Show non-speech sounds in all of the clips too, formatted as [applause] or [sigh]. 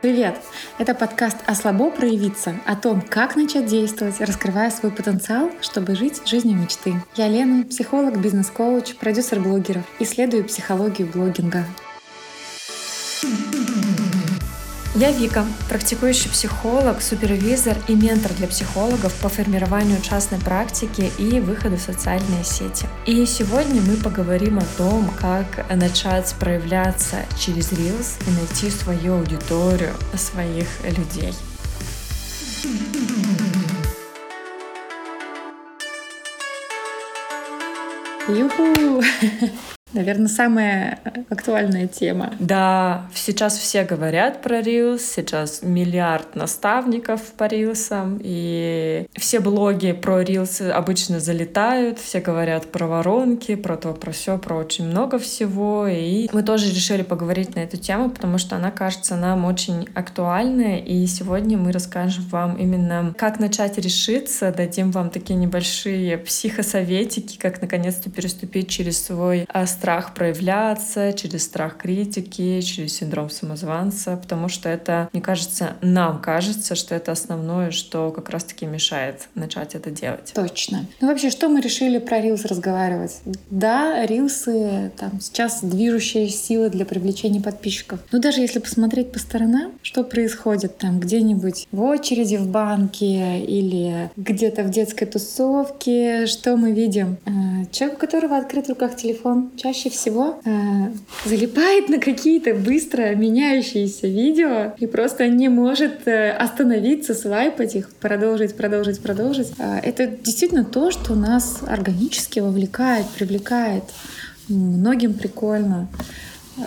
Привет! Это подкаст «Ослабо проявиться» о том, как начать действовать, раскрывая свой потенциал, чтобы жить жизнью мечты. Я Лена, психолог, бизнес-коуч, продюсер блогеров, исследую психологию блогинга. Я Вика, практикующий психолог, супервизор и ментор для психологов по формированию частной практики и выходу в социальные сети. И сегодня мы поговорим о том, как начать проявляться через Reels и найти свою аудиторию, своих людей. Юху! Наверное, самая актуальная тема. Да, сейчас все говорят про Reels, сейчас миллиард наставников по Reels, и все блоги про Reels обычно залетают, все говорят про воронки, про то, про все, про очень много всего, и мы тоже решили поговорить на эту тему, потому что она кажется нам очень актуальной, и сегодня мы расскажем вам именно, как начать решиться, дадим вам такие небольшие психосоветики, как наконец-то переступить через свой а, страх проявляться, через страх критики, через синдром самозванца, потому что это, мне кажется, нам кажется, что это основное, что как раз-таки мешает начать это делать. Точно. Ну вообще, что мы решили про рилсы разговаривать? Да, рилсы там сейчас движущая сила для привлечения подписчиков. Но даже если посмотреть по сторонам, что происходит там где-нибудь в очереди в банке или где-то в детской тусовке, что мы видим? Э, человек, у которого открыт в руках телефон, чаще всего э, залипает на какие-то быстро меняющиеся видео и просто не может э, остановиться, свайпать их, продолжить, продолжить, продолжить. Э, это действительно то, что нас органически вовлекает, привлекает. Многим прикольно. Э,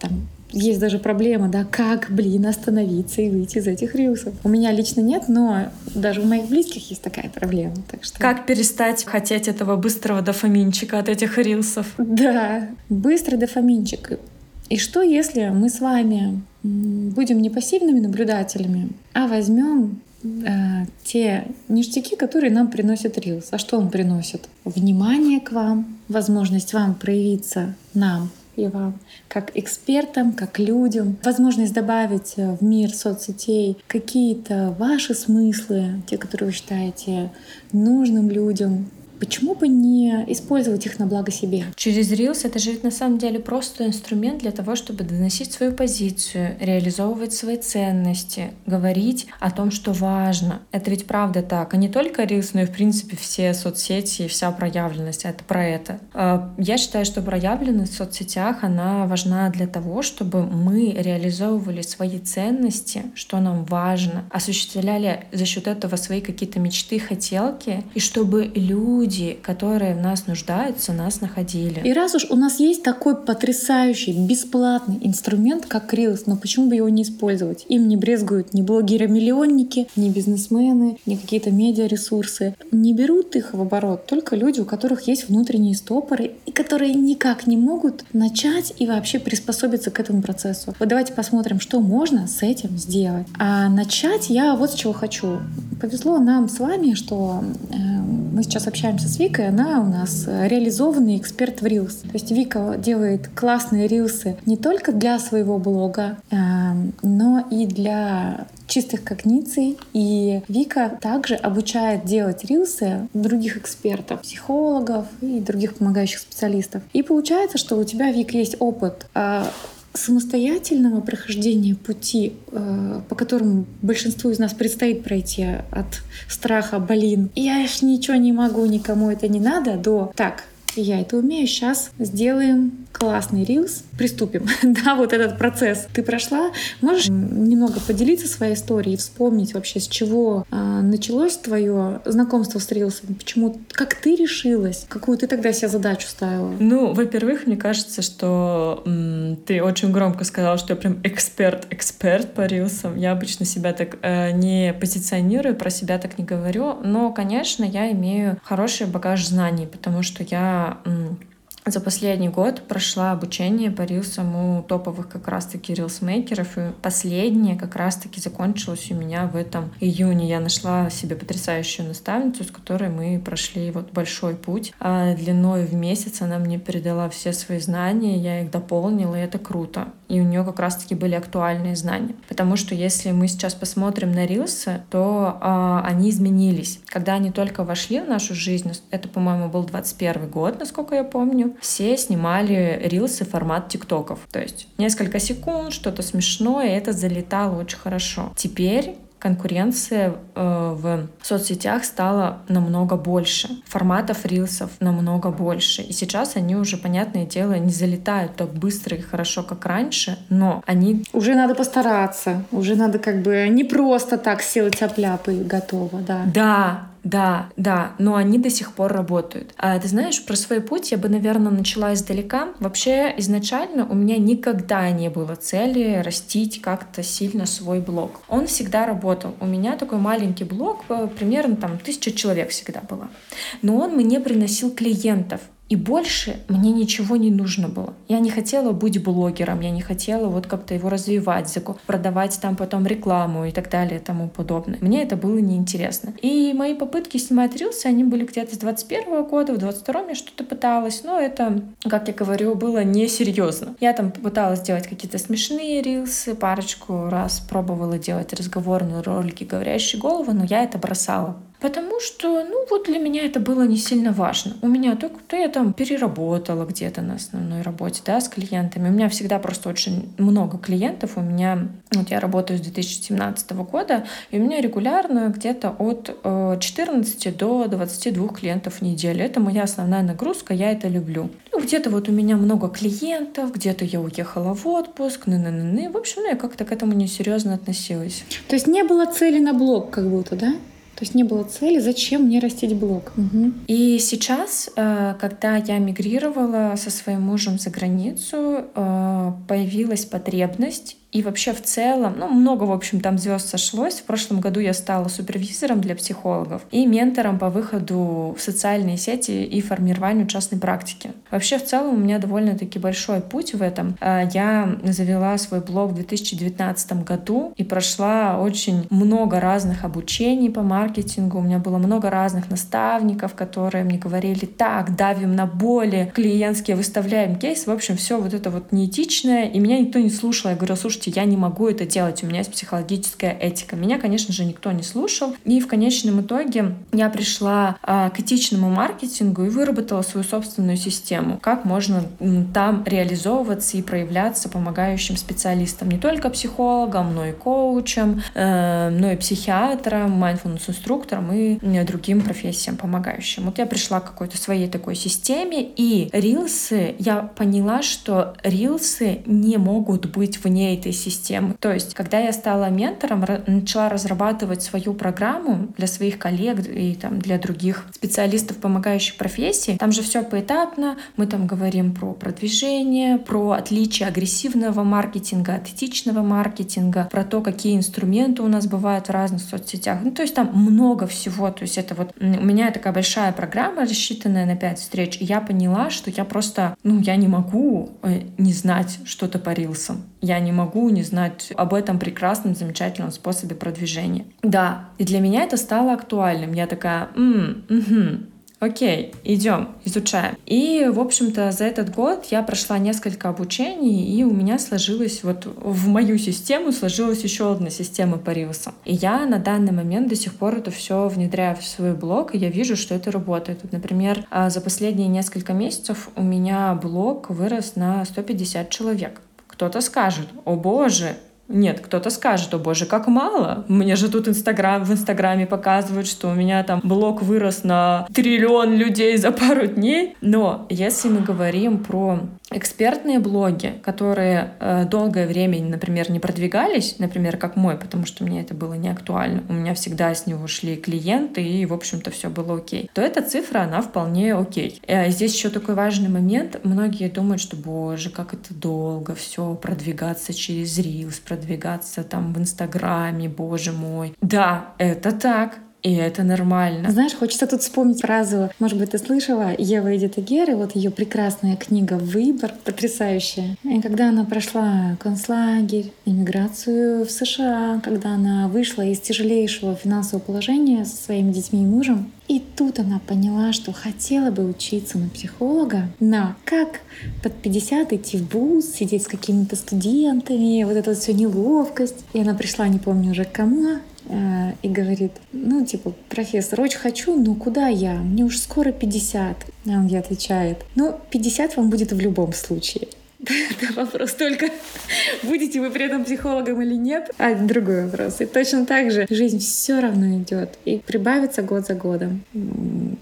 там, есть даже проблема, да, как, блин, остановиться и выйти из этих рилсов. У меня лично нет, но даже у моих близких есть такая проблема. Так что... Как перестать хотеть этого быстрого дофаминчика от этих рилсов? Да, быстрый дофаминчик. И что, если мы с вами будем не пассивными наблюдателями, а возьмем э, те ништяки, которые нам приносит Рилс. А что он приносит? Внимание к вам, возможность вам проявиться нам и вам, как экспертам, как людям, возможность добавить в мир соцсетей какие-то ваши смыслы, те, которые вы считаете нужным людям, Почему бы не использовать их на благо себе? Через Reels это же на самом деле просто инструмент для того, чтобы доносить свою позицию, реализовывать свои ценности, говорить о том, что важно. Это ведь правда так. А не только Reels, но и в принципе все соцсети и вся проявленность. Это про это. А, я считаю, что проявленность в соцсетях, она важна для того, чтобы мы реализовывали свои ценности, что нам важно, осуществляли за счет этого свои какие-то мечты, хотелки, и чтобы люди люди, которые в нас нуждаются, нас находили. И раз уж у нас есть такой потрясающий, бесплатный инструмент, как Reels, но почему бы его не использовать? Им не брезгуют ни блогеры-миллионники, ни бизнесмены, ни какие-то медиаресурсы. Не берут их в оборот только люди, у которых есть внутренние стопоры и которые никак не могут начать и вообще приспособиться к этому процессу. Вот давайте посмотрим, что можно с этим сделать. А начать я вот с чего хочу. Повезло нам с вами, что э, мы сейчас общаемся общаемся с Викой, она у нас реализованный эксперт в Reels. То есть Вика делает классные рилсы не только для своего блога, эм, но и для чистых когниций. И Вика также обучает делать рилсы других экспертов, психологов и других помогающих специалистов. И получается, что у тебя, Вика, есть опыт э, самостоятельного прохождения пути, э, по которому большинству из нас предстоит пройти от страха, блин, я ж ничего не могу, никому это не надо, до так, я это умею, сейчас сделаем классный рилс, приступим. [laughs] да, вот этот процесс ты прошла. Можешь немного поделиться своей историей, вспомнить вообще, с чего а, началось твое знакомство с рилсом? Почему, как ты решилась? Какую ты тогда себе задачу ставила? Ну, во-первых, мне кажется, что м, ты очень громко сказала, что я прям эксперт-эксперт по рилсам. Я обычно себя так э, не позиционирую, про себя так не говорю. Но, конечно, я имею хороший багаж знаний, потому что я м, за последний год прошла обучение по рилсам у топовых как раз-таки рилсмейкеров, и последнее как раз-таки закончилось у меня в этом июне. Я нашла себе потрясающую наставницу, с которой мы прошли вот большой путь. А длиной в месяц она мне передала все свои знания, я их дополнила, и это круто. И у нее как раз-таки были актуальные знания. Потому что если мы сейчас посмотрим на рилсы, то э, они изменились. Когда они только вошли в нашу жизнь, это, по-моему, был 21 год, насколько я помню, все снимали рилсы формат тиктоков. То есть несколько секунд, что-то смешное, и это залетало очень хорошо. Теперь конкуренция э, в соцсетях стала намного больше. Форматов рилсов намного больше. И сейчас они уже, понятное дело, не залетают так быстро и хорошо, как раньше, но они... Уже надо постараться. Уже надо как бы не просто так села тяп-ляп и готово, да. Да, да, да, но они до сих пор работают. А ты знаешь, про свой путь я бы, наверное, начала издалека. Вообще, изначально у меня никогда не было цели растить как-то сильно свой блог. Он всегда работал. У меня такой маленький блог, э, примерно там тысяча человек всегда было. Но он мне приносил клиентов. И больше мне ничего не нужно было. Я не хотела быть блогером, я не хотела вот как-то его развивать, продавать там потом рекламу и так далее и тому подобное. Мне это было неинтересно. И мои попытки снимать рилсы, они были где-то с 21 года, в 22 я что-то пыталась, но это, как я говорю, было несерьезно. Я там пыталась делать какие-то смешные рилсы, парочку раз пробовала делать разговорные ролики, говорящие головы, но я это бросала. Потому что, ну, вот для меня это было не сильно важно. У меня только то я там переработала где-то на основной работе, да, с клиентами. У меня всегда просто очень много клиентов. У меня, вот я работаю с 2017 года, и у меня регулярно где-то от 14 э, до 22 клиентов в неделю. Это моя основная нагрузка, я это люблю. Ну, где-то вот у меня много клиентов, где-то я уехала в отпуск, ны -ны -ны -ны. В общем, ну, я как-то к этому несерьезно относилась. То есть не было цели на блог как будто, да? То есть не было цели, зачем мне растить блог. Угу. И сейчас, э, когда я мигрировала со своим мужем за границу, э, появилась потребность и вообще в целом, ну, много, в общем, там звезд сошлось. В прошлом году я стала супервизором для психологов и ментором по выходу в социальные сети и формированию частной практики. Вообще, в целом, у меня довольно-таки большой путь в этом. А, я завела свой блог в 2019 году и прошла очень много разных обучений по маркетингу. У меня было много разных наставников, которые мне говорили, так, давим на боли, клиентские выставляем кейс. В общем, все вот это вот неэтичное. И меня никто не слушал. Я говорю, слушайте, слушайте, я не могу это делать, у меня есть психологическая этика. Меня, конечно же, никто не слушал. И в конечном итоге я пришла а, к этичному маркетингу и выработала свою собственную систему, как можно там реализовываться и проявляться помогающим специалистам, не только психологам, но и коучам, э, но и психиатрам, mindfulness-инструкторам и другим профессиям помогающим. Вот я пришла к какой-то своей такой системе, и рилсы, я поняла, что рилсы не могут быть вне этой системы. То есть, когда я стала ментором, начала разрабатывать свою программу для своих коллег и там, для других специалистов, помогающих профессии, там же все поэтапно. Мы там говорим про продвижение, про отличие агрессивного маркетинга от этичного маркетинга, про то, какие инструменты у нас бывают в разных соцсетях. Ну, то есть там много всего. То есть это вот у меня такая большая программа, рассчитанная на 5 встреч, и я поняла, что я просто, ну, я не могу э, не знать что-то по рилсам. Я не могу не знать об этом прекрасном, замечательном способе продвижения. Да, и для меня это стало актуальным. Я такая, м угу, Окей, идем, изучаем. И, в общем-то, за этот год я прошла несколько обучений, и у меня сложилась вот в мою систему сложилась еще одна система по рилсам. И я на данный момент до сих пор это все внедряю в свой блог, и я вижу, что это работает. Вот, например, а, за последние несколько месяцев у меня блог вырос на 150 человек. Кто-то скажет, о боже, нет, кто-то скажет, о боже, как мало. Мне же тут Инстаграм, в Инстаграме показывают, что у меня там блог вырос на триллион людей за пару дней. Но если мы говорим про экспертные блоги, которые э, долгое время, например, не продвигались, например, как мой, потому что мне это было не актуально, у меня всегда с него шли клиенты, и, в общем-то, все было окей, то эта цифра, она вполне окей. Э, здесь еще такой важный момент. Многие думают, что, боже, как это долго все продвигаться через Reels, продвигаться там в Инстаграме, боже мой. Да, это так. И это нормально. Знаешь, хочется тут вспомнить фразу, может быть, ты слышала, Ева Эдита Геры, вот ее прекрасная книга «Выбор», потрясающая. И когда она прошла концлагерь, иммиграцию в США, когда она вышла из тяжелейшего финансового положения со своими детьми и мужем, и тут она поняла, что хотела бы учиться на психолога, но как под 50 идти в вуз, сидеть с какими-то студентами, вот эта вот все неловкость. И она пришла, не помню уже к кому, и говорит, ну, типа, профессор, очень хочу, но куда я? Мне уже скоро 50. А он ей отвечает, ну, 50 вам будет в любом случае. [laughs] Это вопрос только, [laughs] будете вы при этом психологом или нет, а другой вопрос. И точно так же жизнь все равно идет и прибавится год за годом.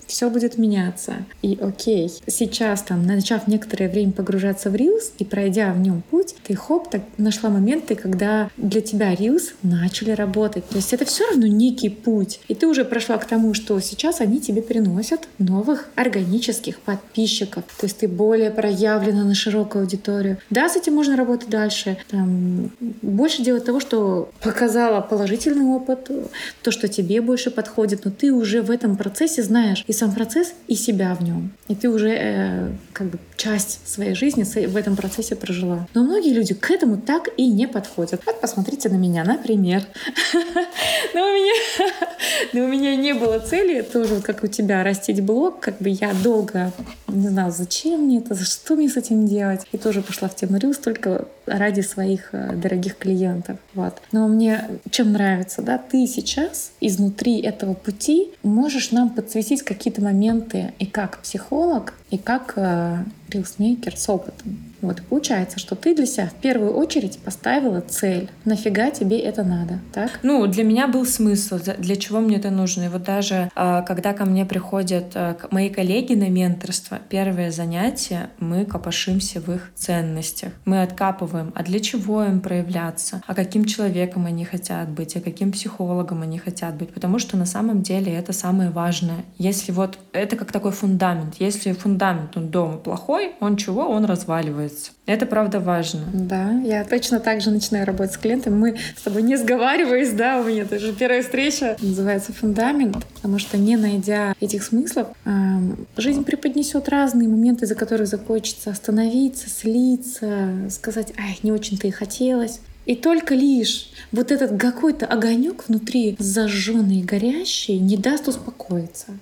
Все будет меняться. И окей, сейчас там, начав некоторое время погружаться в Reels и пройдя в нем путь, ты хоп, так нашла моменты, когда для тебя Reels начали работать. То есть это все равно некий путь. И ты уже прошла к тому, что сейчас они тебе приносят новых органических подписчиков. То есть ты более проявлена на широкую аудиторию. Да, с этим можно работать дальше. Там, больше делать того, что показала положительный опыт, то, что тебе больше подходит, но ты уже в этом процессе знаешь и сам процесс, и себя в нем. И ты уже э, как бы часть своей жизни в этом процессе прожила. Но многие люди к этому так и не подходят. Вот посмотрите на меня, например. [laughs] Но у меня, [laughs] но у меня не было цели тоже, как у тебя, растить блог. Как бы я долго не знала, зачем мне это, за что мне с этим делать. И тоже пошла в тему Reels только ради своих э, дорогих клиентов. Вот. Но мне чем нравится, да, ты сейчас изнутри этого пути можешь нам подсветить какие-то моменты и как психолог, и как э, рилсмейкер с опытом. Вот получается, что ты для себя в первую очередь поставила цель. Нафига тебе это надо, так? Ну, для меня был смысл, для чего мне это нужно. И вот даже а, когда ко мне приходят а, мои коллеги на менторство, первое занятие, мы копошимся в их ценностях. Мы откапываем, а для чего им проявляться, а каким человеком они хотят быть, а каким психологом они хотят быть. Потому что на самом деле это самое важное. Если вот это как такой фундамент. Если фундамент он дома плохой, он чего? Он разваливается. Это правда важно. Да, я точно так же начинаю работать с клиентами. Мы с тобой не сговариваясь, да, у меня тоже первая встреча называется фундамент, потому что не найдя этих смыслов, жизнь преподнесет разные моменты, за которые захочется остановиться, слиться, сказать, ай, не очень-то и хотелось. И только лишь вот этот какой-то огонек внутри зажженный и горящий не даст успокоиться.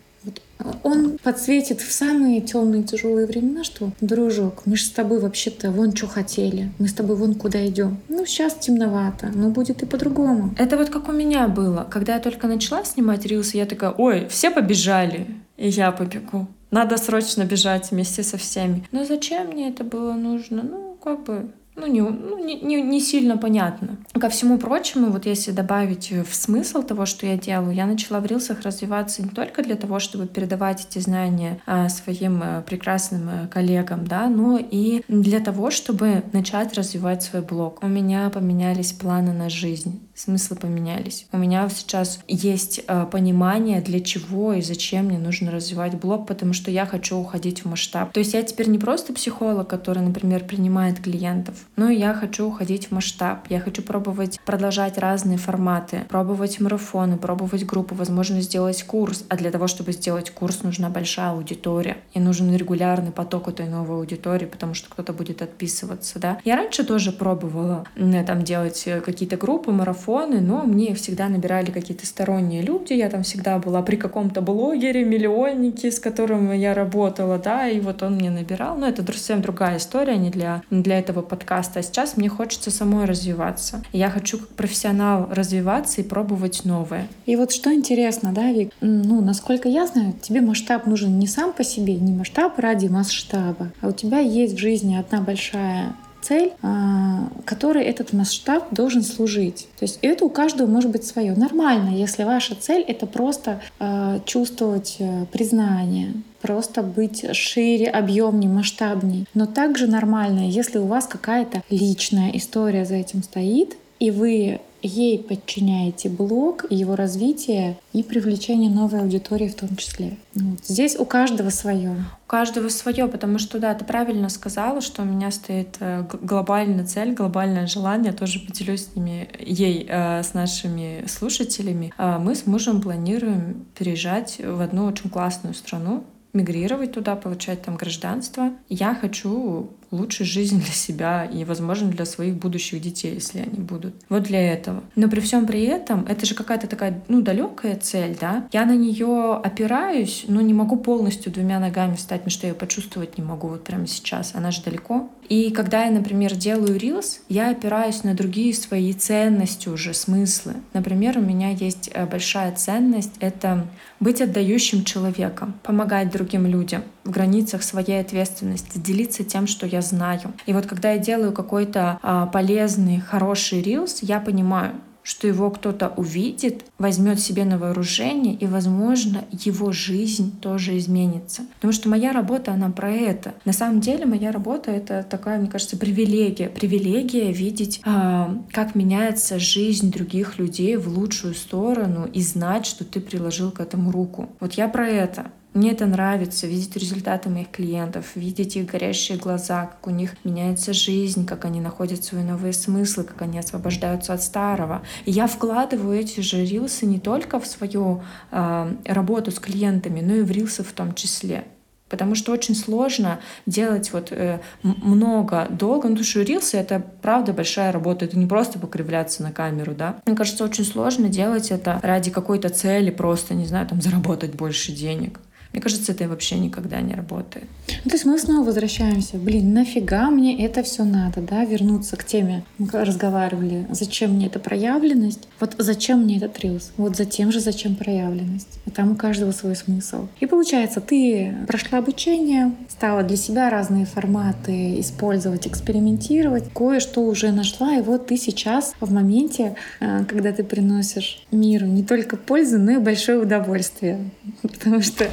Он подсветит в самые темные тяжелые времена, что, дружок, мы же с тобой вообще-то вон что хотели, мы с тобой вон куда идем. Ну, сейчас темновато, но будет и по-другому. Это вот как у меня было. Когда я только начала снимать рилсы, я такая, ой, все побежали, и я побегу. Надо срочно бежать вместе со всеми. Но зачем мне это было нужно? Ну, как бы ну, не, ну, не, не, не сильно понятно. Ко всему прочему, вот если добавить в смысл того, что я делаю, я начала в рилсах развиваться не только для того, чтобы передавать эти знания а, своим а, прекрасным а, коллегам, да, но и для того, чтобы начать развивать свой блог. У меня поменялись планы на жизнь смыслы поменялись. У меня сейчас есть э, понимание, для чего и зачем мне нужно развивать блог, потому что я хочу уходить в масштаб. То есть я теперь не просто психолог, который, например, принимает клиентов, но я хочу уходить в масштаб. Я хочу пробовать продолжать разные форматы, пробовать марафоны, пробовать группы, возможно, сделать курс. А для того, чтобы сделать курс, нужна большая аудитория. И нужен регулярный поток этой новой аудитории, потому что кто-то будет отписываться, да. Я раньше тоже пробовала там делать э, какие-то группы, марафоны, марафоны, но мне всегда набирали какие-то сторонние люди. Я там всегда была при каком-то блогере, миллионнике, с которым я работала, да, и вот он мне набирал. Но это совсем другая история, не для, не для этого подкаста. А сейчас мне хочется самой развиваться. Я хочу как профессионал развиваться и пробовать новое. И вот что интересно, да, Вик, ну, насколько я знаю, тебе масштаб нужен не сам по себе, не масштаб ради масштаба, а у тебя есть в жизни одна большая цель, а, которой этот масштаб должен служить. То есть это у каждого может быть свое. Нормально, если ваша цель — это просто а, чувствовать э, признание, просто быть шире, объемнее, масштабнее. Но также нормально, если у вас какая-то личная история за этим стоит, и вы ей подчиняете блог, его развитие и привлечение новой аудитории в том числе. Вот. Здесь у каждого свое. У каждого свое, потому что, да, ты правильно сказала, что у меня стоит э, глобальная цель, глобальное желание, тоже поделюсь с ними, ей, э, с нашими слушателями. А мы с мужем планируем переезжать в одну очень классную страну, мигрировать туда, получать там гражданство. Я хочу лучшей жизни для себя и, возможно, для своих будущих детей, если они будут. Вот для этого. Но при всем при этом, это же какая-то такая, ну, далекая цель, да? Я на нее опираюсь, но не могу полностью двумя ногами встать, потому что я ее почувствовать не могу вот прямо сейчас. Она же далеко. И когда я, например, делаю рилс, я опираюсь на другие свои ценности уже, смыслы. Например, у меня есть э, большая ценность — это быть отдающим человеком, помогать другим людям в границах своей ответственности, делиться тем, что я знаю. И вот когда я делаю какой-то а, полезный, хороший рилс, я понимаю, что его кто-то увидит, возьмет себе на вооружение, и, возможно, его жизнь тоже изменится. Потому что моя работа, она про это. На самом деле, моя работа — это такая, мне кажется, привилегия. Привилегия видеть, э, как меняется жизнь других людей в лучшую сторону и знать, что ты приложил к этому руку. Вот я про это. Мне это нравится, видеть результаты моих клиентов, видеть их горящие глаза, как у них меняется жизнь, как они находят свои новые смыслы, как они освобождаются от старого. И я вкладываю эти же рилсы не только в свою э, работу с клиентами, но и в рилсы в том числе. Потому что очень сложно делать вот э, много, долго. Ну, потому что рилсы — это правда большая работа. Это не просто покривляться на камеру, да. Мне кажется, очень сложно делать это ради какой-то цели, просто, не знаю, там, заработать больше денег. Мне кажется, это вообще никогда не работает. Ну, то есть мы снова возвращаемся. Блин, нафига мне это все надо, да? Вернуться к теме. Мы разговаривали. Зачем мне эта проявленность? Вот зачем мне этот рилс? Вот затем же зачем проявленность? И там у каждого свой смысл. И получается, ты прошла обучение, стала для себя разные форматы использовать, экспериментировать, кое-что уже нашла, и вот ты сейчас в моменте, э, когда ты приносишь миру не только пользу, но и большое удовольствие. [laughs] Потому что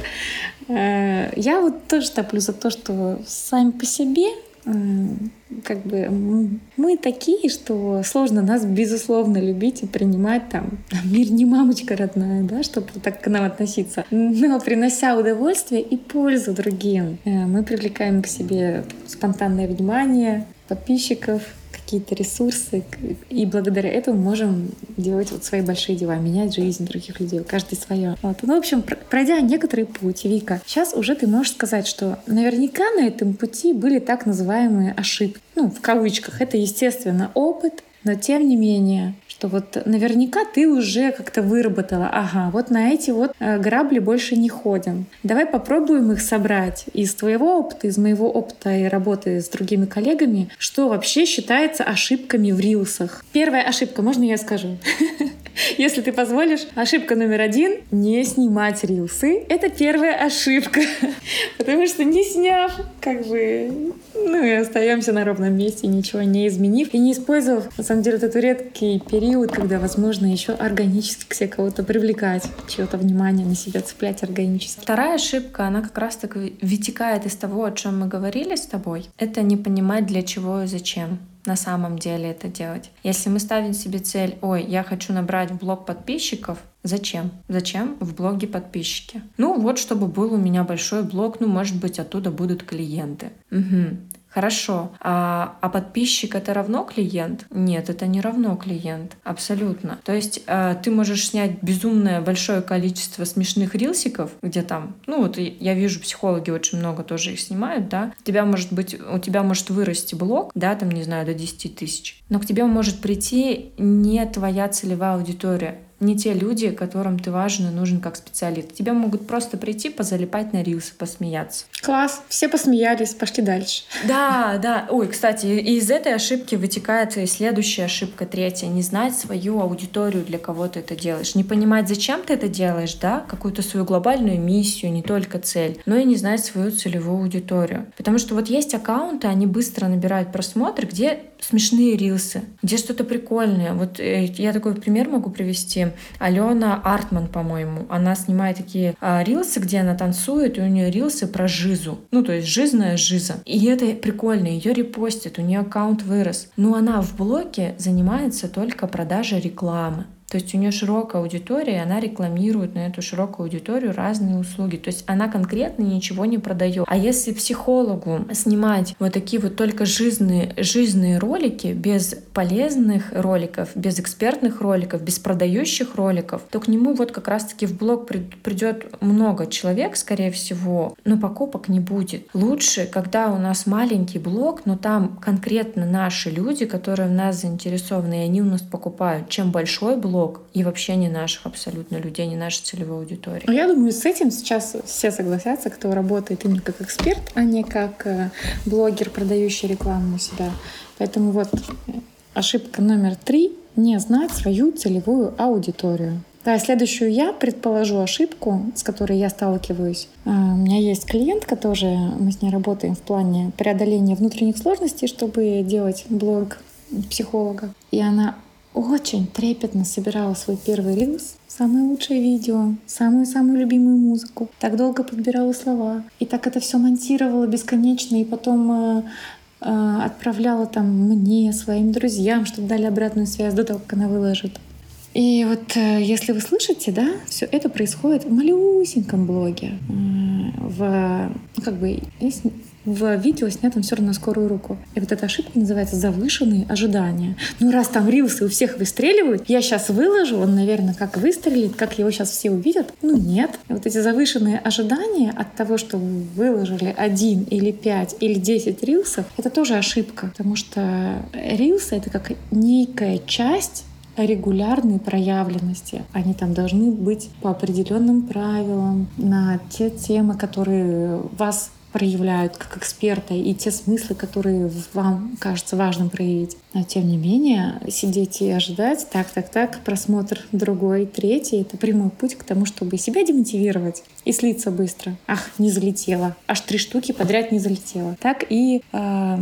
я вот тоже топлю за то, что сами по себе как бы мы такие, что сложно нас безусловно любить и принимать там. [laughs] Мир не мамочка родная, да, чтобы так к нам относиться. Но принося удовольствие и пользу другим, э, мы привлекаем к себе спонтанное внимание подписчиков, какие-то ресурсы, и благодаря этому можем делать вот свои большие дела, менять жизнь других людей, каждый свое. Вот. Ну, в общем, пройдя некоторый путь, Вика, сейчас уже ты можешь сказать, что наверняка на этом пути были так называемые ошибки. Ну, в кавычках. Это, естественно, опыт, но тем не менее, что вот наверняка ты уже как-то выработала, ага, вот на эти вот э, грабли больше не ходим. Давай попробуем их собрать из твоего опыта, из моего опыта и работы с другими коллегами, что вообще считается ошибками в рилсах. Первая ошибка, можно я скажу? [laughs] Если ты позволишь, ошибка номер один — не снимать рилсы. Это первая ошибка. [laughs] Потому что не сняв, как бы, ну и остаемся на ровном месте, ничего не изменив и не использовав, на самом деле, этот редкий период, когда, возможно, еще органически к себе кого-то привлекать, чье-то внимание на себя цеплять органически. Вторая ошибка, она как раз так вытекает из того, о чем мы говорили с тобой. Это не понимать, для чего и зачем на самом деле это делать. Если мы ставим себе цель, ой, я хочу набрать в блог подписчиков, Зачем? Зачем в блоге подписчики? Ну вот, чтобы был у меня большой блог, ну может быть оттуда будут клиенты. Угу. Хорошо. А, а подписчик это равно клиент? Нет, это не равно клиент. Абсолютно. То есть а, ты можешь снять безумное большое количество смешных рилсиков, где там, ну вот я вижу, психологи очень много тоже их снимают, да. У тебя может быть, у тебя может вырасти блог, да, там, не знаю, до 10 тысяч. Но к тебе может прийти не твоя целевая аудитория не те люди, которым ты важен и нужен как специалист. Тебя могут просто прийти, позалипать на рилсы, посмеяться. Класс, все посмеялись, пошли дальше. Да, да. Ой, кстати, из этой ошибки вытекает и следующая ошибка, третья. Не знать свою аудиторию, для кого ты это делаешь. Не понимать, зачем ты это делаешь, да, какую-то свою глобальную миссию, не только цель, но и не знать свою целевую аудиторию. Потому что вот есть аккаунты, они быстро набирают просмотры, где смешные рилсы, где что-то прикольное. Вот э, я такой пример могу привести Алена Артман, по-моему, она снимает такие а, рилсы, где она танцует, и у нее рилсы про жизу. Ну, то есть жизная жиза. И это прикольно, ее репостят, у нее аккаунт вырос. Но она в блоге занимается только продажей рекламы. То есть у нее широкая аудитория, и она рекламирует на эту широкую аудиторию разные услуги. То есть она конкретно ничего не продает. А если психологу снимать вот такие вот только жизненные, жизненные ролики, без полезных роликов, без экспертных роликов, без продающих роликов, то к нему вот как раз-таки в блог придет много человек, скорее всего, но покупок не будет. Лучше, когда у нас маленький блог, но там конкретно наши люди, которые в нас заинтересованы, и они у нас покупают, чем большой блог, блог и вообще не наших абсолютно людей, не нашей целевой аудитории. Ну, я думаю, с этим сейчас все согласятся, кто работает именно как эксперт, а не как э, блогер, продающий рекламу у себя. Поэтому вот э, ошибка номер три — не знать свою целевую аудиторию. Да, следующую я предположу ошибку, с которой я сталкиваюсь. А, у меня есть клиентка тоже, мы с ней работаем в плане преодоления внутренних сложностей, чтобы делать блог психолога. И она очень трепетно собирала свой первый рилс, самое лучшее видео, самую-самую любимую музыку. Так долго подбирала слова. И так это все монтировала бесконечно, и потом э, э, отправляла там мне, своим друзьям, чтобы дали обратную связь до того, как она выложит. И вот э, если вы слышите, да, все это происходит в малюсеньком блоге, э, в, ну, как бы, в видео снятом все равно на скорую руку. И вот эта ошибка называется завышенные ожидания. Ну, раз там рилсы у всех выстреливают, я сейчас выложу, он, наверное, как выстрелит, как его сейчас все увидят. Ну, нет. И вот эти завышенные ожидания от того, что вы выложили один или пять или десять рилсов, это тоже ошибка, потому что рилсы — это как некая часть регулярной проявленности. Они там должны быть по определенным правилам на те темы, которые вас проявляют как эксперта и те смыслы, которые вам кажется важным проявить. Но тем не менее, сидеть и ожидать, так, так, так, просмотр другой, третий — это прямой путь к тому, чтобы себя демотивировать и слиться быстро. Ах, не залетело. Аж три штуки подряд не залетело. Так и э,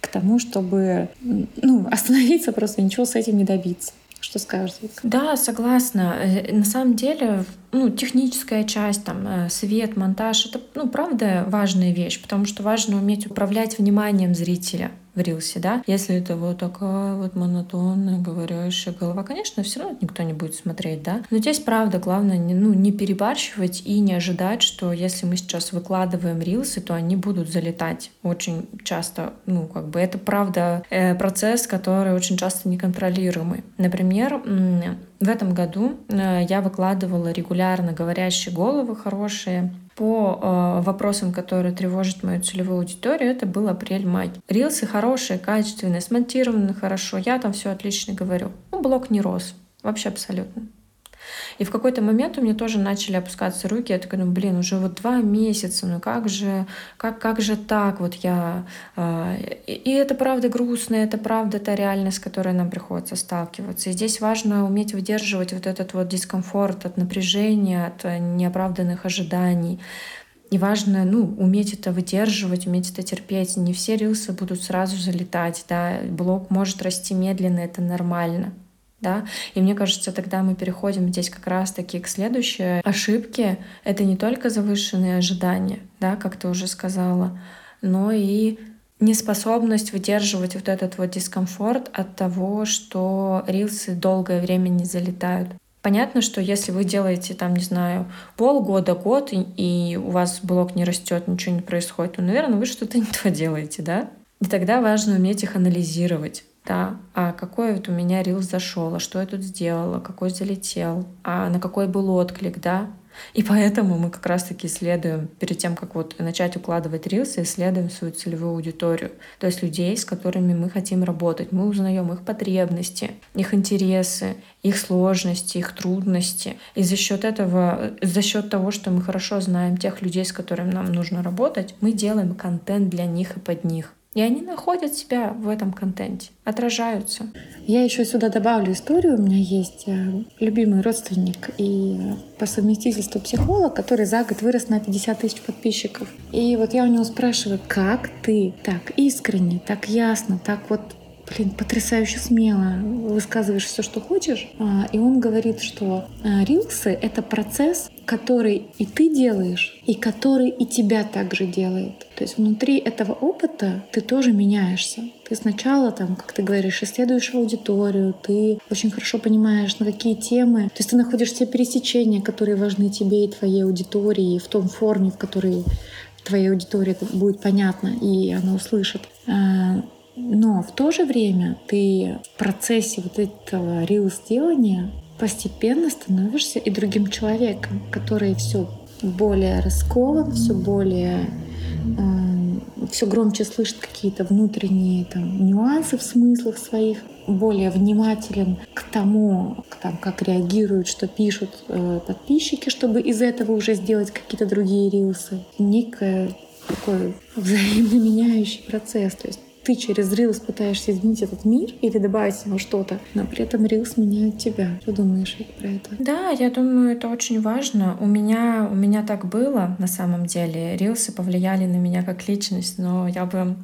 к тому, чтобы ну, [laughs] остановиться, просто ничего с этим не добиться. Что скажешь? Да, согласна. Э, на самом деле, ну, техническая часть, там, э, свет, монтаж, это, ну, правда важная вещь, потому что важно уметь управлять вниманием зрителя в рилсе, да. Если это вот такая вот монотонная говорящая голова, конечно, все равно никто не будет смотреть, да. Но здесь, правда, главное не, ну, не перебарщивать и не ожидать, что если мы сейчас выкладываем рилсы, то они будут залетать очень часто. Ну, как бы это, правда, э, процесс, который очень часто неконтролируемый. Например, в этом году э, я выкладывала регулярно говорящие головы хорошие, по э, вопросам, которые тревожат мою целевую аудиторию, это был апрель-май. Рилсы хорошие, качественные, смонтированы хорошо, я там все отлично говорю. Ну, блок не рос, вообще абсолютно. И в какой-то момент у меня тоже начали опускаться руки. Я такая, ну блин, уже вот два месяца, ну как же, как, как же так? Вот я... Э, и, и это правда грустно, это правда та реальность, с которой нам приходится сталкиваться. И здесь важно уметь выдерживать вот этот вот дискомфорт от напряжения, от неоправданных ожиданий. И важно, ну, уметь это выдерживать, уметь это терпеть. Не все рилсы будут сразу залетать, да. Блок может расти медленно, это нормально да, и мне кажется, тогда мы переходим здесь как раз-таки к следующей ошибке. Это не только завышенные ожидания, да, как ты уже сказала, но и неспособность выдерживать вот этот вот дискомфорт от того, что рилсы долгое время не залетают. Понятно, что если вы делаете там, не знаю, полгода, год, и, и у вас блок не растет, ничего не происходит, то, наверное, вы что-то не то делаете, да? И тогда важно уметь их анализировать да, а какой вот у меня рил зашел, а что я тут сделала, какой залетел, а на какой был отклик, да. И поэтому мы как раз-таки исследуем, перед тем, как вот начать укладывать рилсы, исследуем свою целевую аудиторию, то есть людей, с которыми мы хотим работать. Мы узнаем их потребности, их интересы, их сложности, их трудности. И за счет этого, за счет того, что мы хорошо знаем тех людей, с которыми нам нужно работать, мы делаем контент для них и под них. И они находят себя в этом контенте, отражаются. Я еще сюда добавлю историю. У меня есть э, любимый родственник и по совместительству психолог, который за год вырос на 50 тысяч подписчиков. И вот я у него спрашиваю, как ты так искренне, так ясно, так вот блин, потрясающе смело высказываешь все, что хочешь. А, и он говорит, что а, рилсы — это процесс, который и ты делаешь, и который и тебя также делает. То есть внутри этого опыта ты тоже меняешься. Ты сначала, там, как ты говоришь, исследуешь аудиторию, ты очень хорошо понимаешь, на какие темы. То есть ты находишь те пересечения, которые важны тебе и твоей аудитории, в том форме, в которой твоей аудитории это будет понятно, и она услышит. А, но в то же время ты в процессе вот этого рил сделания постепенно становишься и другим человеком, который все более раскован, все более все громче слышит какие-то внутренние там, нюансы в смыслах своих, более внимателен к тому, к, там, как реагируют, что пишут э, подписчики, чтобы из этого уже сделать какие-то другие рилсы. Некое такой взаимно меняющий процесс. То есть ты через Reels пытаешься изменить этот мир или добавить в него что-то, но при этом Reels меняет тебя. Что думаешь про это? Да, я думаю, это очень важно. У меня, у меня так было на самом деле. Рилсы повлияли на меня как личность, но я бы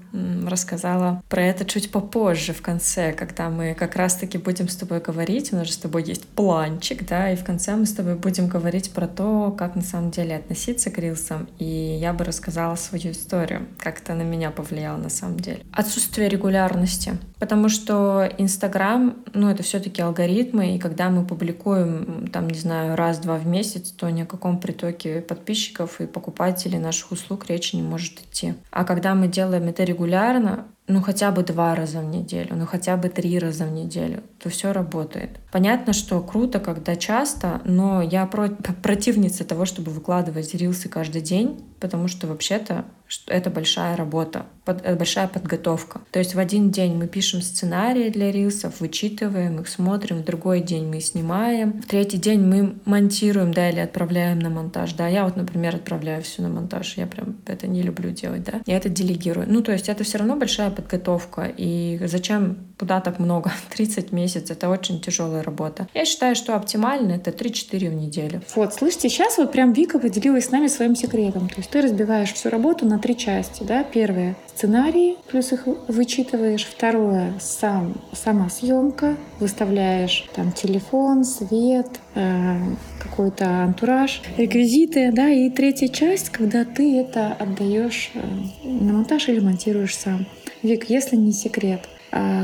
рассказала про это чуть попозже, в конце, когда мы как раз-таки будем с тобой говорить. У нас же с тобой есть планчик, да, и в конце мы с тобой будем говорить про то, как на самом деле относиться к рилсам. И я бы рассказала свою историю, как это на меня повлияло на самом деле. От отсутствие регулярности. Потому что Инстаграм, ну, это все таки алгоритмы, и когда мы публикуем, там, не знаю, раз-два в месяц, то ни о каком притоке подписчиков и покупателей наших услуг речи не может идти. А когда мы делаем это регулярно, ну хотя бы два раза в неделю, ну хотя бы три раза в неделю, то все работает. Понятно, что круто, когда часто, но я про [laughs] противница того, чтобы выкладывать рилсы каждый день, потому что вообще-то это большая работа, под, это большая подготовка. То есть в один день мы пишем сценарии для рилсов, вычитываем их, смотрим, в другой день мы снимаем, в третий день мы монтируем, да, или отправляем на монтаж, да. Я вот, например, отправляю все на монтаж, я прям это не люблю делать, да. Я это делегирую. Ну, то есть это все равно большая подготовка. И зачем куда так много? 30 месяцев — это очень тяжелая работа. Я считаю, что оптимально — это 3-4 в неделю. Вот, слышите, сейчас вот прям Вика поделилась с нами своим секретом. То есть ты разбиваешь всю работу на три части. Да? Первое — сценарии, плюс их вычитываешь. Второе — сам, сама съемка. Выставляешь там телефон, свет, э, какой-то антураж, реквизиты. Да? И третья часть, когда ты это отдаешь э, на монтаж или монтируешь сам. Вик, если не секрет,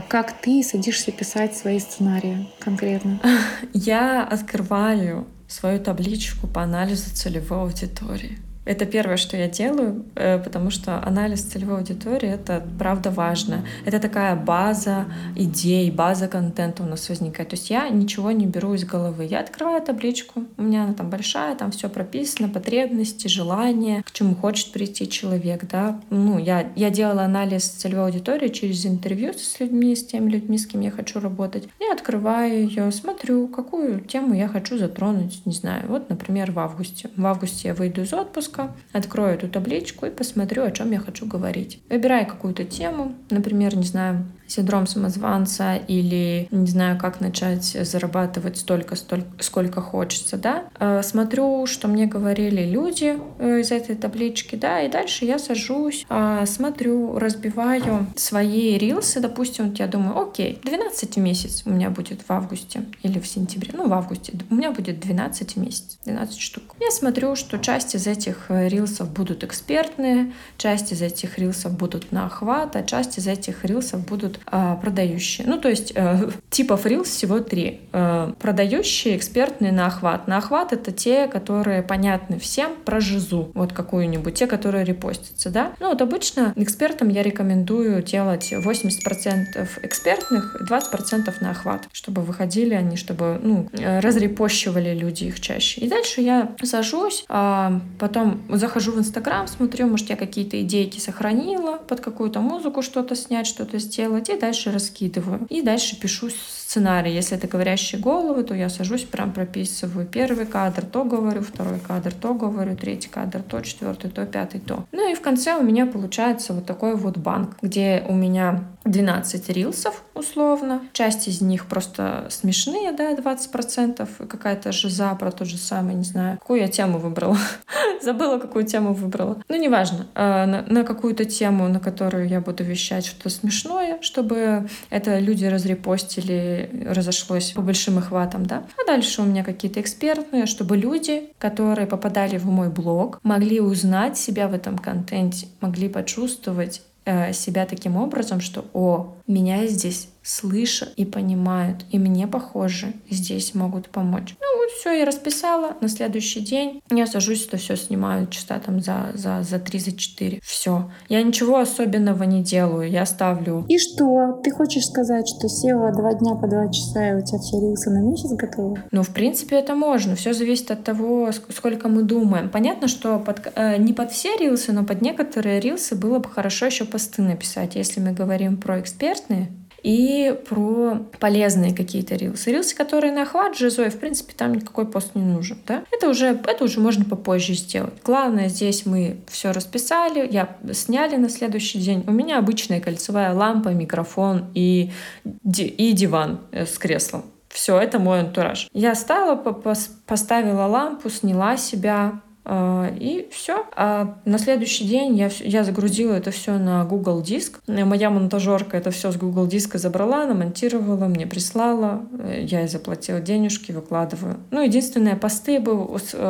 как ты садишься писать свои сценарии конкретно? [laughs] Я открываю свою табличку по анализу целевой аудитории. Это первое, что я делаю, э, потому что анализ целевой аудитории — это правда важно. Это такая база идей, база контента у нас возникает. То есть я ничего не беру из головы. Я открываю табличку, у меня она там большая, там все прописано, потребности, желания, к чему хочет прийти человек. Да? Ну, я, я делала анализ целевой аудитории через интервью с людьми, с теми людьми, с кем я хочу работать. Я открываю ее, смотрю, какую тему я хочу затронуть, не знаю. Вот, например, в августе. В августе я выйду из отпуска, выпуска, открою эту табличку и посмотрю, о чем я хочу говорить. Выбираю какую-то тему, например, не знаю, синдром самозванца или не знаю, как начать зарабатывать столько, столько, сколько хочется, да. Э, смотрю, что мне говорили люди э, из этой таблички, да, и дальше я сажусь, а, смотрю, разбиваю свои рилсы, допустим, вот я думаю, окей, 12 месяц у меня будет в августе или в сентябре, ну, в августе, у меня будет 12 месяцев, 12 штук. Я смотрю, что часть из этих э, рилсов будут экспертные, часть из этих рилсов будут на охват, а часть из этих рилсов будут а, продающие. Ну, то есть э, [laughs] типов Reels всего три. Э, продающие, экспертные на охват. На охват — это те, которые понятны всем про жизу, вот какую-нибудь, те, которые репостятся, да. Ну, вот обычно экспертам я рекомендую делать 80% экспертных, 20% на охват, чтобы выходили они, чтобы, ну, разрепощивали люди их чаще. И дальше я сажусь, а потом захожу в Инстаграм, смотрю, может, я какие-то идейки сохранила, под какую-то музыку что-то снять, что-то сделать, дальше раскидываю. И дальше пишу сценарий. Если это говорящие головы, то я сажусь, прям прописываю первый кадр, то говорю, второй кадр, то говорю, третий кадр, то четвертый, то пятый, то. Ну и в конце у меня получается вот такой вот банк, где у меня 12 рилсов условно. Часть из них просто смешные, да, 20%. Какая-то жиза про то же самое, не знаю. Какую я тему выбрала? [laughs] Забыла, какую тему выбрала. Ну, неважно. А, на, на какую-то тему, на которую я буду вещать что-то смешное, чтобы это люди разрепостили, разошлось по большим охватам, да. А дальше у меня какие-то экспертные, чтобы люди, которые попадали в мой блог, могли узнать себя в этом контенте, могли почувствовать Э, себя таким образом, что «О, меня здесь слышат и понимают, и мне, похоже, здесь могут помочь». Ну вот все, я расписала. На следующий день я сажусь, это все снимаю часа там за, за, за 3, за 4. Все. Я ничего особенного не делаю. Я ставлю... И что? Ты хочешь сказать, что села два дня по два часа, и у тебя все рилсы на месяц готовы? Ну, в принципе, это можно. Все зависит от того, сколько мы думаем. Понятно, что под, э, не под все рилсы, но под некоторые рилсы было бы хорошо еще посты написать. Если мы говорим про экспертные, и про полезные какие-то рилсы. Рилсы, которые на охват жизой, в принципе, там никакой пост не нужен. Да? Это, уже, это уже можно попозже сделать. Главное, здесь мы все расписали, я сняли на следующий день. У меня обычная кольцевая лампа, микрофон и, и диван э, с креслом. Все, это мой антураж. Я стала, поставила лампу, сняла себя, и все. А на следующий день я, я загрузила это все на Google Диск. Моя монтажерка это все с Google Диска забрала, намонтировала, мне прислала. Я ей заплатила денежки, выкладываю. Ну, единственное, посты,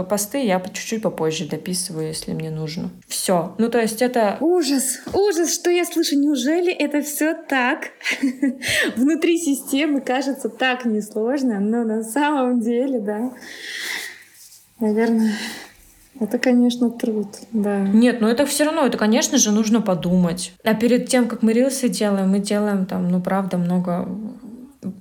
посты я чуть-чуть попозже дописываю, если мне нужно. Все. Ну, то есть это... Ужас! Ужас, что я слышу. Неужели это все так? [laughs] Внутри системы кажется так несложно, но на самом деле, да, наверное, это, конечно, труд, да. Нет, но это все равно, это, конечно же, нужно подумать. А перед тем, как мы рилсы делаем, мы делаем там, ну, правда, много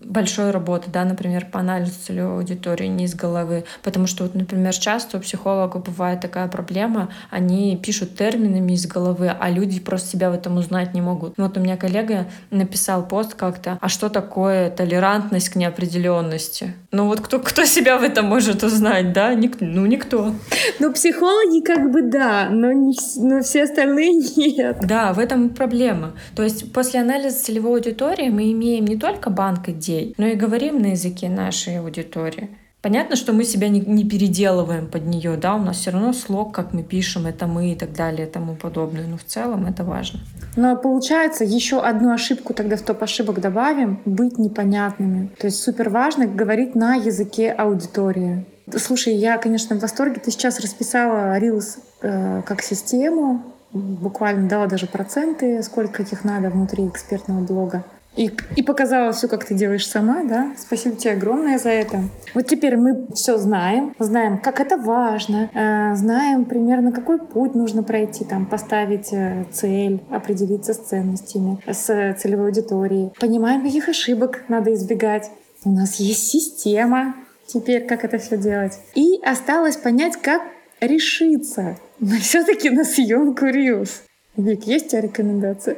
большой работы, да, например, по анализу целевой аудитории не из головы. Потому что, вот, например, часто у психологов бывает такая проблема, они пишут терминами из головы, а люди просто себя в этом узнать не могут. Вот у меня коллега написал пост как-то, а что такое толерантность к неопределенности? Ну вот кто, кто себя в этом может узнать, да? Ник, ну никто. Ну психологи как бы да, но, не, но все остальные [laughs] нет. Да, в этом проблема. То есть после анализа целевой аудитории мы имеем не только банк идей, но и говорим на языке нашей аудитории. Понятно, что мы себя не, не переделываем под нее, да, у нас все равно слог, как мы пишем, это мы и так далее и тому подобное, но в целом это важно. Но получается, еще одну ошибку тогда в топ ошибок добавим — быть непонятными. То есть супер важно говорить на языке аудитории. Слушай, я, конечно, в восторге. Ты сейчас расписала Reels э, как систему, буквально дала даже проценты, сколько их надо внутри экспертного блога. И, и показала все, как ты делаешь сама, да? Спасибо тебе огромное за это. Вот теперь мы все знаем, знаем, как это важно, э, знаем примерно, какой путь нужно пройти, там, поставить э, цель, определиться с ценностями, с целевой аудиторией. Понимаем, каких ошибок надо избегать. У нас есть система теперь, как это все делать. И осталось понять, как решиться [laughs] все-таки на съемку Reels. Вик, есть у тебя рекомендации?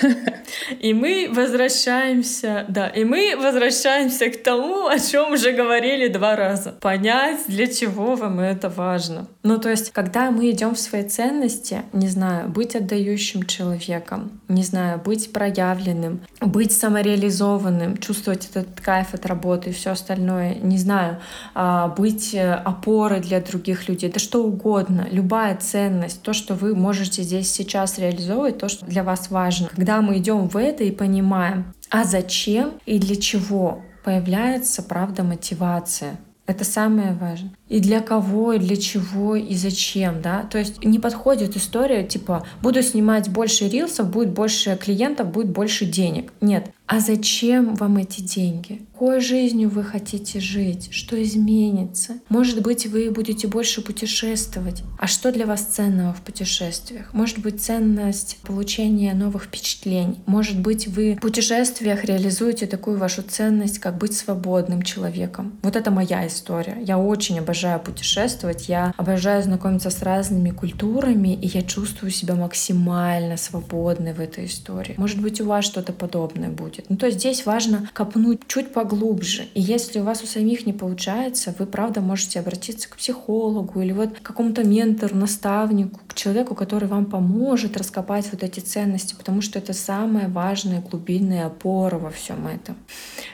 [laughs] И мы возвращаемся, да, и мы возвращаемся к тому, о чем уже говорили два раза. Понять, для чего вам это важно. Ну, то есть, когда мы идем в свои ценности, не знаю, быть отдающим человеком, не знаю, быть проявленным, быть самореализованным, чувствовать этот кайф от работы и все остальное, не знаю, а, быть э, опорой для других людей, да что угодно, любая ценность, то, что вы можете здесь сейчас реализовывать, то, что для вас важно. Когда мы идем в это и понимаем, а зачем и для чего появляется, правда, мотивация. Это самое важное и для кого, и для чего, и зачем, да. То есть не подходит история типа «буду снимать больше рилсов, будет больше клиентов, будет больше денег». Нет. А зачем вам эти деньги? Какой жизнью вы хотите жить? Что изменится? Может быть, вы будете больше путешествовать. А что для вас ценного в путешествиях? Может быть, ценность получения новых впечатлений. Может быть, вы в путешествиях реализуете такую вашу ценность, как быть свободным человеком. Вот это моя история. Я очень обожаю обожаю путешествовать, я обожаю знакомиться с разными культурами, и я чувствую себя максимально свободной в этой истории. Может быть, у вас что-то подобное будет. Ну, то есть здесь важно копнуть чуть поглубже. И если у вас у самих не получается, вы, правда, можете обратиться к психологу или вот к какому-то ментору, наставнику, к человеку, который вам поможет раскопать вот эти ценности, потому что это самая важная глубинная опора во всем этом.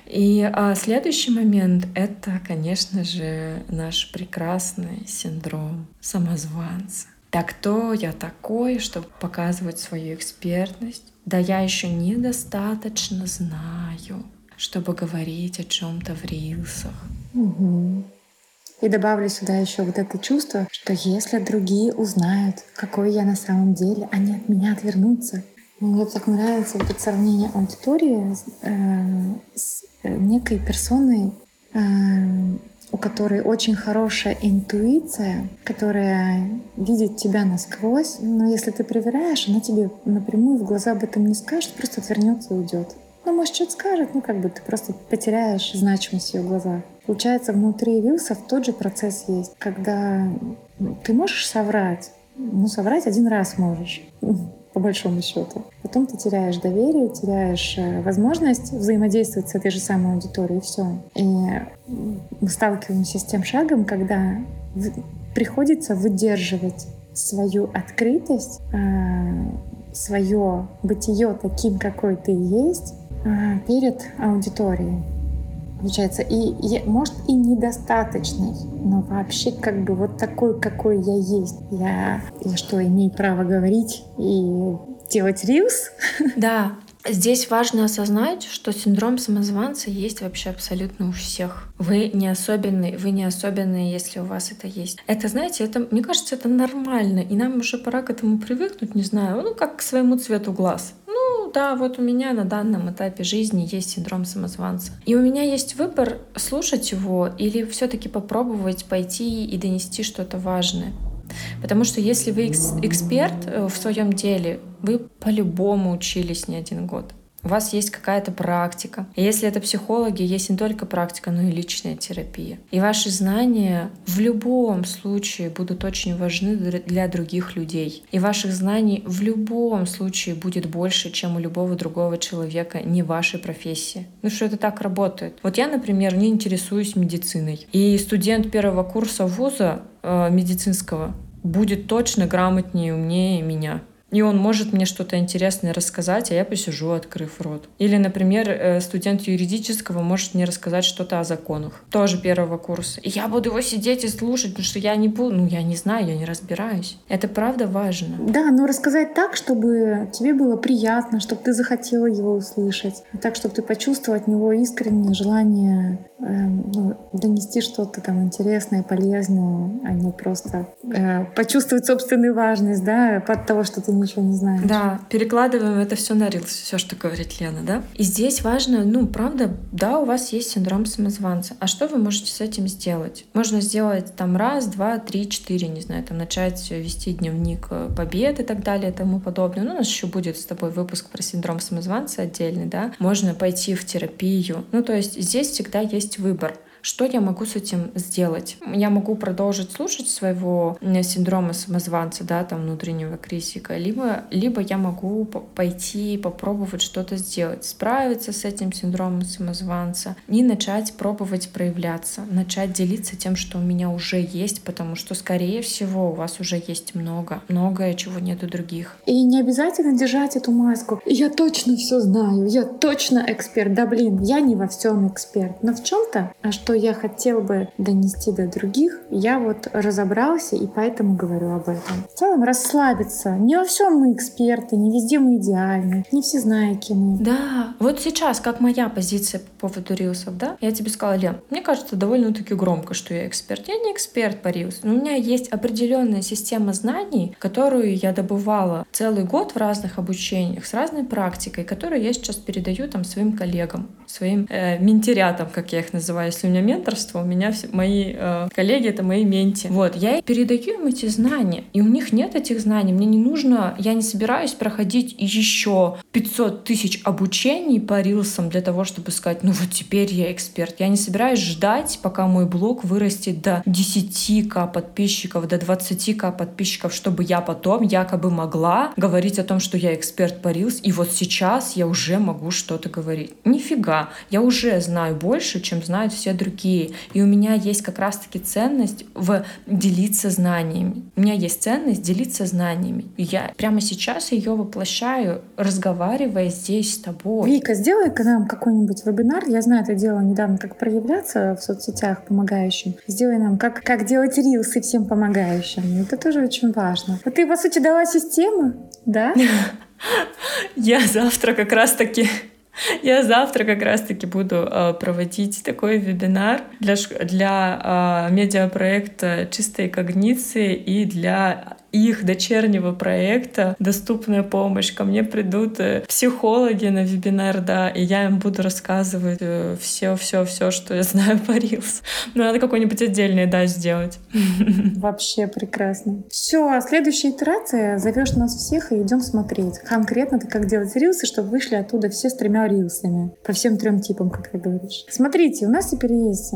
И а, следующий момент — это, конечно же, наш прекрасный синдром самозванца. Так кто я такой, чтобы показывать свою экспертность? Да я еще недостаточно знаю, чтобы говорить о чем-то в рилсах. Угу. И добавлю сюда еще вот это чувство, что если другие узнают, какой я на самом деле, они от меня отвернутся. Мне так нравится вот это сравнение аудитории с э, некой персоной, э, у которой очень хорошая интуиция, которая видит тебя насквозь, но если ты проверяешь, она тебе напрямую в глаза об этом не скажет, просто отвернется и уйдет. Ну, может, что-то скажет, ну, как бы ты просто потеряешь значимость ее глазах. Получается, внутри вилсов тот же процесс есть, когда ты можешь соврать, ну, соврать один раз можешь по большому счету. Потом ты теряешь доверие, теряешь э, возможность взаимодействовать с этой же самой аудиторией, и все. И мы сталкиваемся с тем шагом, когда приходится выдерживать свою открытость, э, свое бытие таким, какой ты есть, э, перед аудиторией. Получается, и, и может и недостаточный, но вообще как бы вот такой, какой я есть. Я, я что, имею право говорить и делать рилс? [laughs] Да, Здесь важно осознать, что синдром самозванца есть вообще абсолютно у всех. Вы не особенный, вы не особенные, если у вас это есть. Это, знаете, это, мне кажется, это нормально, и нам уже пора к этому привыкнуть, не знаю, ну как к своему цвету глаз да, вот у меня на данном этапе жизни есть синдром самозванца. И у меня есть выбор слушать его или все-таки попробовать пойти и донести что-то важное. Потому что если вы эксперт э, в своем деле, вы по-любому учились не один год у вас есть какая-то практика. Если это психологи, есть не только практика, но и личная терапия. И ваши знания в любом случае будут очень важны для других людей. И ваших знаний в любом случае будет больше, чем у любого другого человека не вашей профессии. Ну что это так работает. Вот я, например, не интересуюсь медициной. И студент первого курса вуза э, медицинского будет точно грамотнее и умнее меня. И он может мне что-то интересное рассказать, а я посижу, открыв рот. Или, например, э, студент юридического может мне рассказать что-то о законах. Тоже первого курса. И я буду его сидеть и слушать, потому что я не буду, ну, я не знаю, я не разбираюсь. Это правда важно. Да, но рассказать так, чтобы тебе было приятно, чтобы ты захотела его услышать. Так, чтобы ты почувствовал от него искреннее желание ну, донести что-то там интересное, полезное, а не просто э, почувствовать собственную важность, да, от того, что ты ничего не знаешь. Да, перекладываем это все на рилс, все, что говорит Лена, да? И здесь важно, ну, правда, да, у вас есть синдром самозванца. А что вы можете с этим сделать? Можно сделать там раз, два, три, четыре, не знаю, там начать вести дневник э, побед и так далее и тому подобное. Ну, у нас еще будет с тобой выпуск про синдром самозванца отдельный, да? Можно пойти в терапию. Ну, то есть здесь всегда есть выбор. Что я могу с этим сделать? Я могу продолжить слушать своего синдрома самозванца, да, там внутреннего критика, либо, либо я могу пойти попробовать что-то сделать, справиться с этим синдромом самозванца и начать пробовать проявляться, начать делиться тем, что у меня уже есть, потому что, скорее всего, у вас уже есть много, многое, чего нет у других. И не обязательно держать эту маску. Я точно все знаю, я точно эксперт. Да блин, я не во всем эксперт, но в чем-то, а что что я хотел бы донести до других, я вот разобрался и поэтому говорю об этом. В целом расслабиться. Не во всем мы эксперты, не везде мы идеальны, не все знаем, кем мы. Да, вот сейчас, как моя позиция по поводу рилсов, да, я тебе сказала, Лен, мне кажется довольно-таки громко, что я эксперт. Я не эксперт по рилсам. У меня есть определенная система знаний, которую я добывала целый год в разных обучениях с разной практикой, которую я сейчас передаю там своим коллегам своим э, менторятам, как я их называю. Если у меня менторство, у меня все, мои э, коллеги — это мои менти. Вот, я передаю им эти знания, и у них нет этих знаний. Мне не нужно, я не собираюсь проходить еще 500 тысяч обучений по рилсам для того, чтобы сказать, ну вот теперь я эксперт. Я не собираюсь ждать, пока мой блог вырастет до 10к подписчиков, до 20к подписчиков, чтобы я потом якобы могла говорить о том, что я эксперт по рилс, и вот сейчас я уже могу что-то говорить. Нифига, я уже знаю больше, чем знают все другие. И у меня есть как раз-таки ценность в делиться знаниями. У меня есть ценность делиться знаниями. И я прямо сейчас ее воплощаю, разговаривая здесь с тобой. Вика, сделай-ка нам какой-нибудь вебинар. Я знаю, это дело недавно как проявляться в соцсетях помогающим. Сделай нам, как, как делать рилсы всем помогающим. Это тоже очень важно. А ты, по сути, дала систему, да? [laughs] Я завтра как раз-таки [laughs] я завтра как раз-таки буду э, проводить такой вебинар для, для э, медиапроекта «Чистые когниции» и для их дочернего проекта «Доступная помощь». Ко мне придут э, психологи на вебинар, да, и я им буду рассказывать все-все-все, э, что я знаю по Reels. Но надо какой-нибудь отдельный, да, сделать. [laughs] Вообще прекрасно. Все, следующая итерация. Зовешь нас всех и идем смотреть. Конкретно ты как делать рилсы, чтобы вышли оттуда все с тремя рилсами. По всем трем типам, как ты говоришь. Смотрите, у нас теперь есть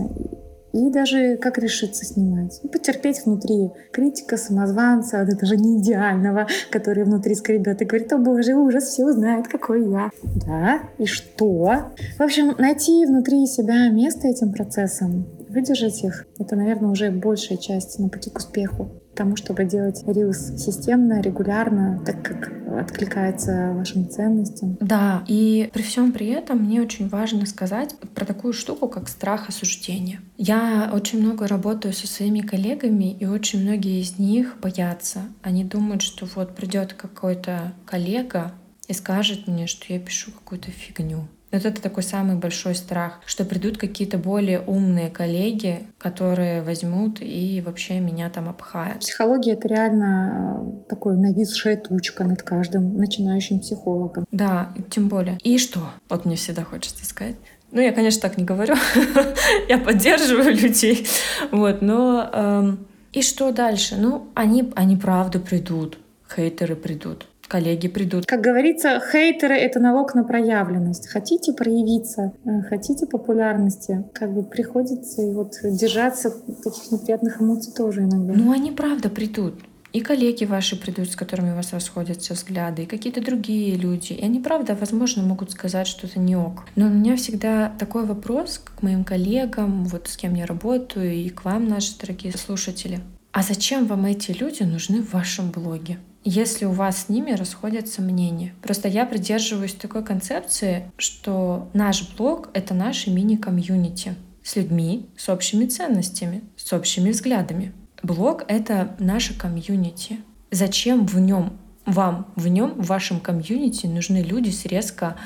и даже как решиться снимать. И потерпеть внутри критика самозванца, вот это же не идеального, который внутри скребет и говорит, о боже, ужас, все узнают, какой я. Да, и что? В общем, найти внутри себя место этим процессам, выдержать их, это, наверное, уже большая часть на пути к успеху тому, чтобы делать рилс системно, регулярно, так как откликается вашим ценностям. Да, и при всем при этом мне очень важно сказать про такую штуку, как страх осуждения. Я очень много работаю со своими коллегами, и очень многие из них боятся. Они думают, что вот придет какой-то коллега и скажет мне, что я пишу какую-то фигню вот это такой самый большой страх, что придут какие-то более умные коллеги, которые возьмут и вообще меня там обхают. Психология — это реально э, такой нависшая тучка над каждым начинающим психологом. Да, тем более. И что? Вот мне всегда хочется сказать. Ну, я, конечно, так не говорю. [laughs] я поддерживаю людей. Вот, но... Эм, и что дальше? Ну, они, они правда придут. Хейтеры придут коллеги придут. Как говорится, хейтеры — это налог на проявленность. Хотите проявиться, э, хотите популярности, как бы приходится и вот держаться таких неприятных эмоций тоже иногда. Ну, они правда придут. И коллеги ваши придут, с которыми у вас расходятся взгляды, и какие-то другие люди. И они, правда, возможно, могут сказать что-то не ок. Но у меня всегда такой вопрос к моим коллегам, вот с кем я работаю, и к вам, наши дорогие слушатели. А зачем вам эти люди нужны в вашем блоге? Если у вас с ними расходятся мнения. Просто я придерживаюсь такой концепции, что наш блог — это наше мини-комьюнити с людьми, с общими ценностями, с общими взглядами. Блог — это наше комьюнити. Зачем в нем вам в нем, в вашем комьюнити нужны люди с резко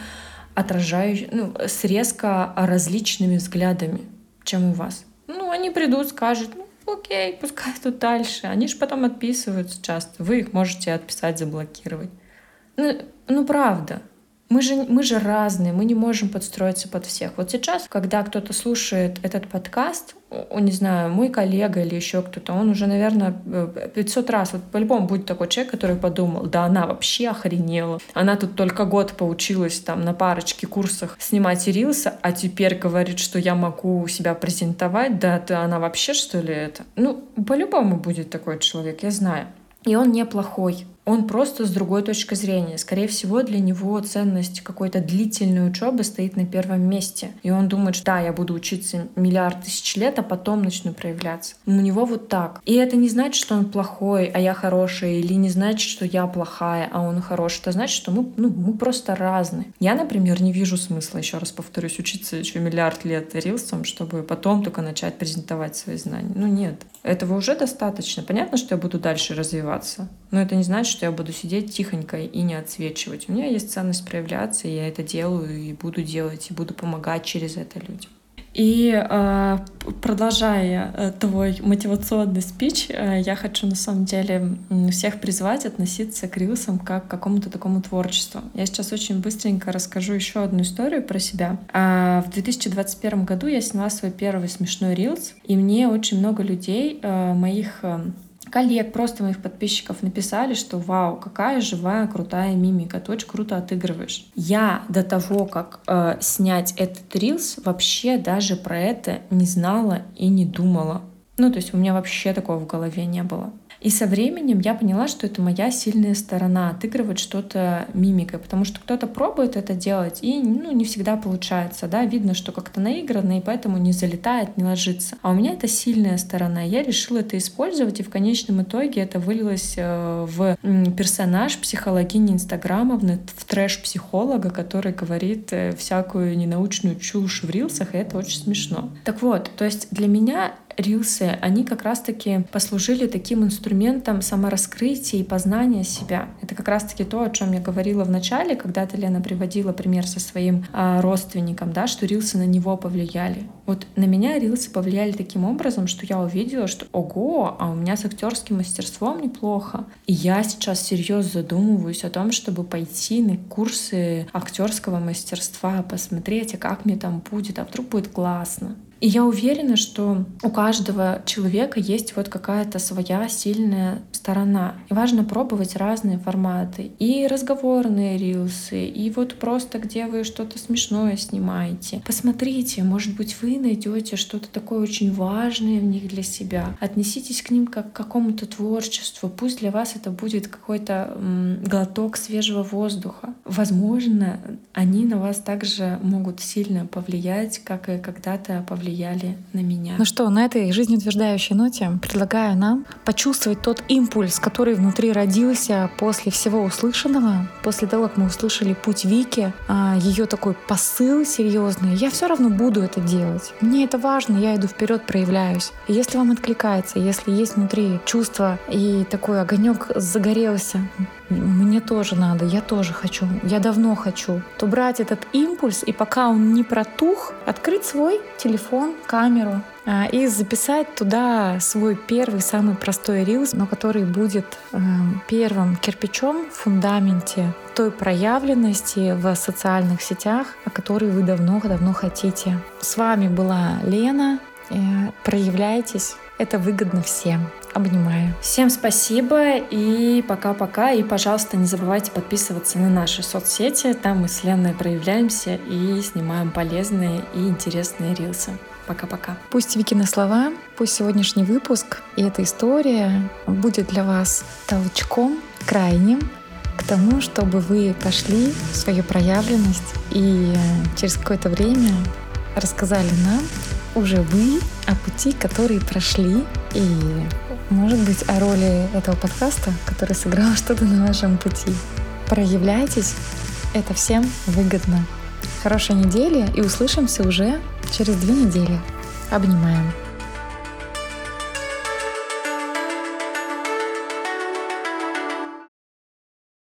отражающими, ну, с резко различными взглядами, чем у вас. Ну, они придут, скажут, ну, окей, пускай тут дальше. Они же потом отписываются часто. Вы их можете отписать, заблокировать. Ну, ну правда. Мы же, мы же разные, мы не можем подстроиться под всех. Вот сейчас, когда кто-то слушает этот подкаст, не знаю, мой коллега или еще кто-то, он уже, наверное, 500 раз, вот по-любому будет такой человек, который подумал, да она вообще охренела. Она тут только год поучилась там на парочке курсах снимать рилсы, а теперь говорит, что я могу себя презентовать, да ты она вообще что ли это? Ну, по-любому будет такой человек, я знаю. И он неплохой он просто с другой точки зрения. Скорее всего, для него ценность какой-то длительной учебы стоит на первом месте. И он думает, что да, я буду учиться миллиард тысяч лет, а потом начну проявляться. У него вот так. И это не значит, что он плохой, а я хорошая, или не значит, что я плохая, а он хороший. Это значит, что мы, ну, мы просто разные. Я, например, не вижу смысла, еще раз повторюсь, учиться еще миллиард лет рилсом, чтобы потом только начать презентовать свои знания. Ну нет. Этого уже достаточно. Понятно, что я буду дальше развиваться, но это не значит, что я буду сидеть тихонько и не отсвечивать. У меня есть ценность проявляться, и я это делаю, и буду делать, и буду помогать через это людям. И э, продолжая э, твой мотивационный спич, э, я хочу на самом деле всех призвать относиться к рилсам как к какому-то такому творчеству. Я сейчас очень быстренько расскажу еще одну историю про себя. А, в 2021 году я сняла свой первый смешной рилс, и мне очень много людей, э, моих коллег, просто моих подписчиков написали, что вау, какая живая, крутая мимика, ты очень круто отыгрываешь. Я до того, как э, снять этот рилс, вообще даже про это не знала и не думала. Ну, то есть у меня вообще такого в голове не было. И со временем я поняла, что это моя сильная сторона, отыгрывать что-то мимикой, потому что кто-то пробует это делать, и ну, не всегда получается, да, видно, что как-то наигранно, и поэтому не залетает, не ложится. А у меня это сильная сторона, я решила это использовать, и в конечном итоге это вылилось э, в персонаж психологини Инстаграмовны, в трэш-психолога, который говорит э, всякую ненаучную чушь в рилсах, и это очень смешно. Так вот, то есть для меня рилсы, они как раз-таки послужили таким инструментом самораскрытия и познания себя. Это как раз-таки то, о чем я говорила в начале, когда-то Лена приводила пример со своим а, родственником, да, что рилсы на него повлияли. Вот на меня рилсы повлияли таким образом, что я увидела, что ого, а у меня с актерским мастерством неплохо. И я сейчас серьезно задумываюсь о том, чтобы пойти на курсы актерского мастерства, посмотреть, а как мне там будет, а вдруг будет классно. И я уверена, что у каждого человека есть вот какая-то своя сильная сторона. И важно пробовать разные форматы. И разговорные рилсы, и вот просто где вы что-то смешное снимаете. Посмотрите, может быть, вы найдете что-то такое очень важное в них для себя. Отнеситесь к ним как к какому-то творчеству. Пусть для вас это будет какой-то глоток свежего воздуха. Возможно, они на вас также могут сильно повлиять, как и когда-то повлияли повлияли на меня. Ну что, на этой жизнеутверждающей ноте предлагаю нам почувствовать тот импульс, который внутри родился после всего услышанного, после того, как мы услышали путь Вики, а, ее такой посыл серьезный. Я все равно буду это делать. Мне это важно, я иду вперед, проявляюсь. Если вам откликается, если есть внутри чувство и такой огонек загорелся, мне тоже надо, я тоже хочу, я давно хочу, то брать этот импульс и пока он не протух, открыть свой телефон, камеру а, и записать туда свой первый, самый простой рилс, но который будет э, первым кирпичом в фундаменте той проявленности в социальных сетях, о которой вы давно-давно хотите. С вами была Лена. Э, проявляйтесь, это выгодно всем. Обнимаю. Всем спасибо и пока-пока. И, пожалуйста, не забывайте подписываться на наши соцсети. Там мы с Леной проявляемся и снимаем полезные и интересные рилсы. Пока-пока. Пусть Викины слова, пусть сегодняшний выпуск и эта история будет для вас толчком крайним к тому, чтобы вы пошли в свою проявленность и через какое-то время рассказали нам уже вы о пути, которые прошли и может быть, о роли этого подкаста, который сыграл [laughs] что-то на вашем пути. Проявляйтесь, это всем выгодно. Хорошей недели и услышимся уже через две недели. Обнимаем.